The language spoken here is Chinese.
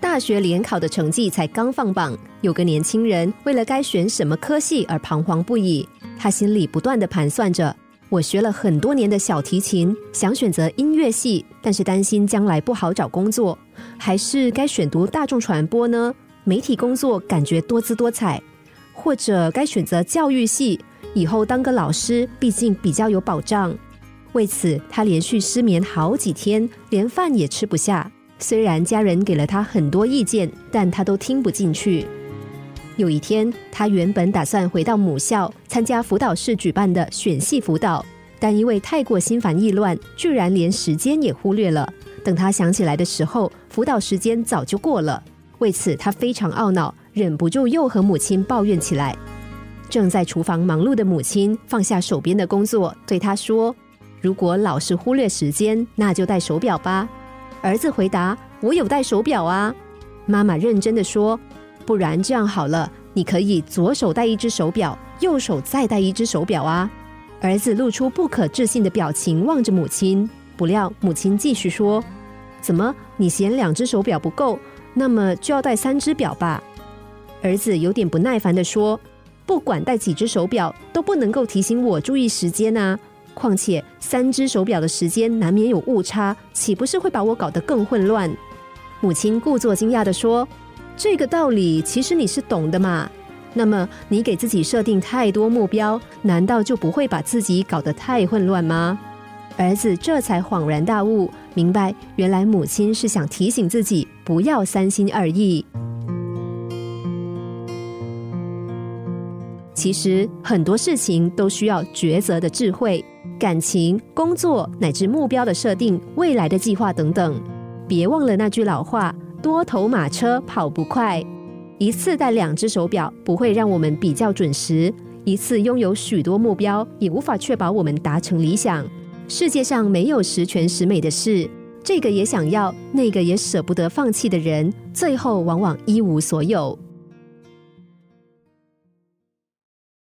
大学联考的成绩才刚放榜，有个年轻人为了该选什么科系而彷徨不已。他心里不断的盘算着：我学了很多年的小提琴，想选择音乐系，但是担心将来不好找工作，还是该选读大众传播呢？媒体工作感觉多姿多彩，或者该选择教育系，以后当个老师，毕竟比较有保障。为此，他连续失眠好几天，连饭也吃不下。虽然家人给了他很多意见，但他都听不进去。有一天，他原本打算回到母校参加辅导室举办的选系辅导，但因为太过心烦意乱，居然连时间也忽略了。等他想起来的时候，辅导时间早就过了。为此，他非常懊恼，忍不住又和母亲抱怨起来。正在厨房忙碌的母亲放下手边的工作，对他说：“如果老是忽略时间，那就戴手表吧。”儿子回答：“我有戴手表啊。”妈妈认真的说：“不然这样好了，你可以左手戴一只手表，右手再戴一只手表啊。”儿子露出不可置信的表情，望着母亲。不料母亲继续说：“怎么，你嫌两只手表不够？那么就要戴三只表吧？”儿子有点不耐烦的说：“不管戴几只手表，都不能够提醒我注意时间啊。”况且三只手表的时间难免有误差，岂不是会把我搞得更混乱？母亲故作惊讶的说：“这个道理其实你是懂的嘛。那么你给自己设定太多目标，难道就不会把自己搞得太混乱吗？”儿子这才恍然大悟，明白原来母亲是想提醒自己不要三心二意。其实很多事情都需要抉择的智慧。感情、工作乃至目标的设定、未来的计划等等，别忘了那句老话：多头马车跑不快。一次戴两只手表不会让我们比较准时，一次拥有许多目标也无法确保我们达成理想。世界上没有十全十美的事，这个也想要，那个也舍不得放弃的人，最后往往一无所有。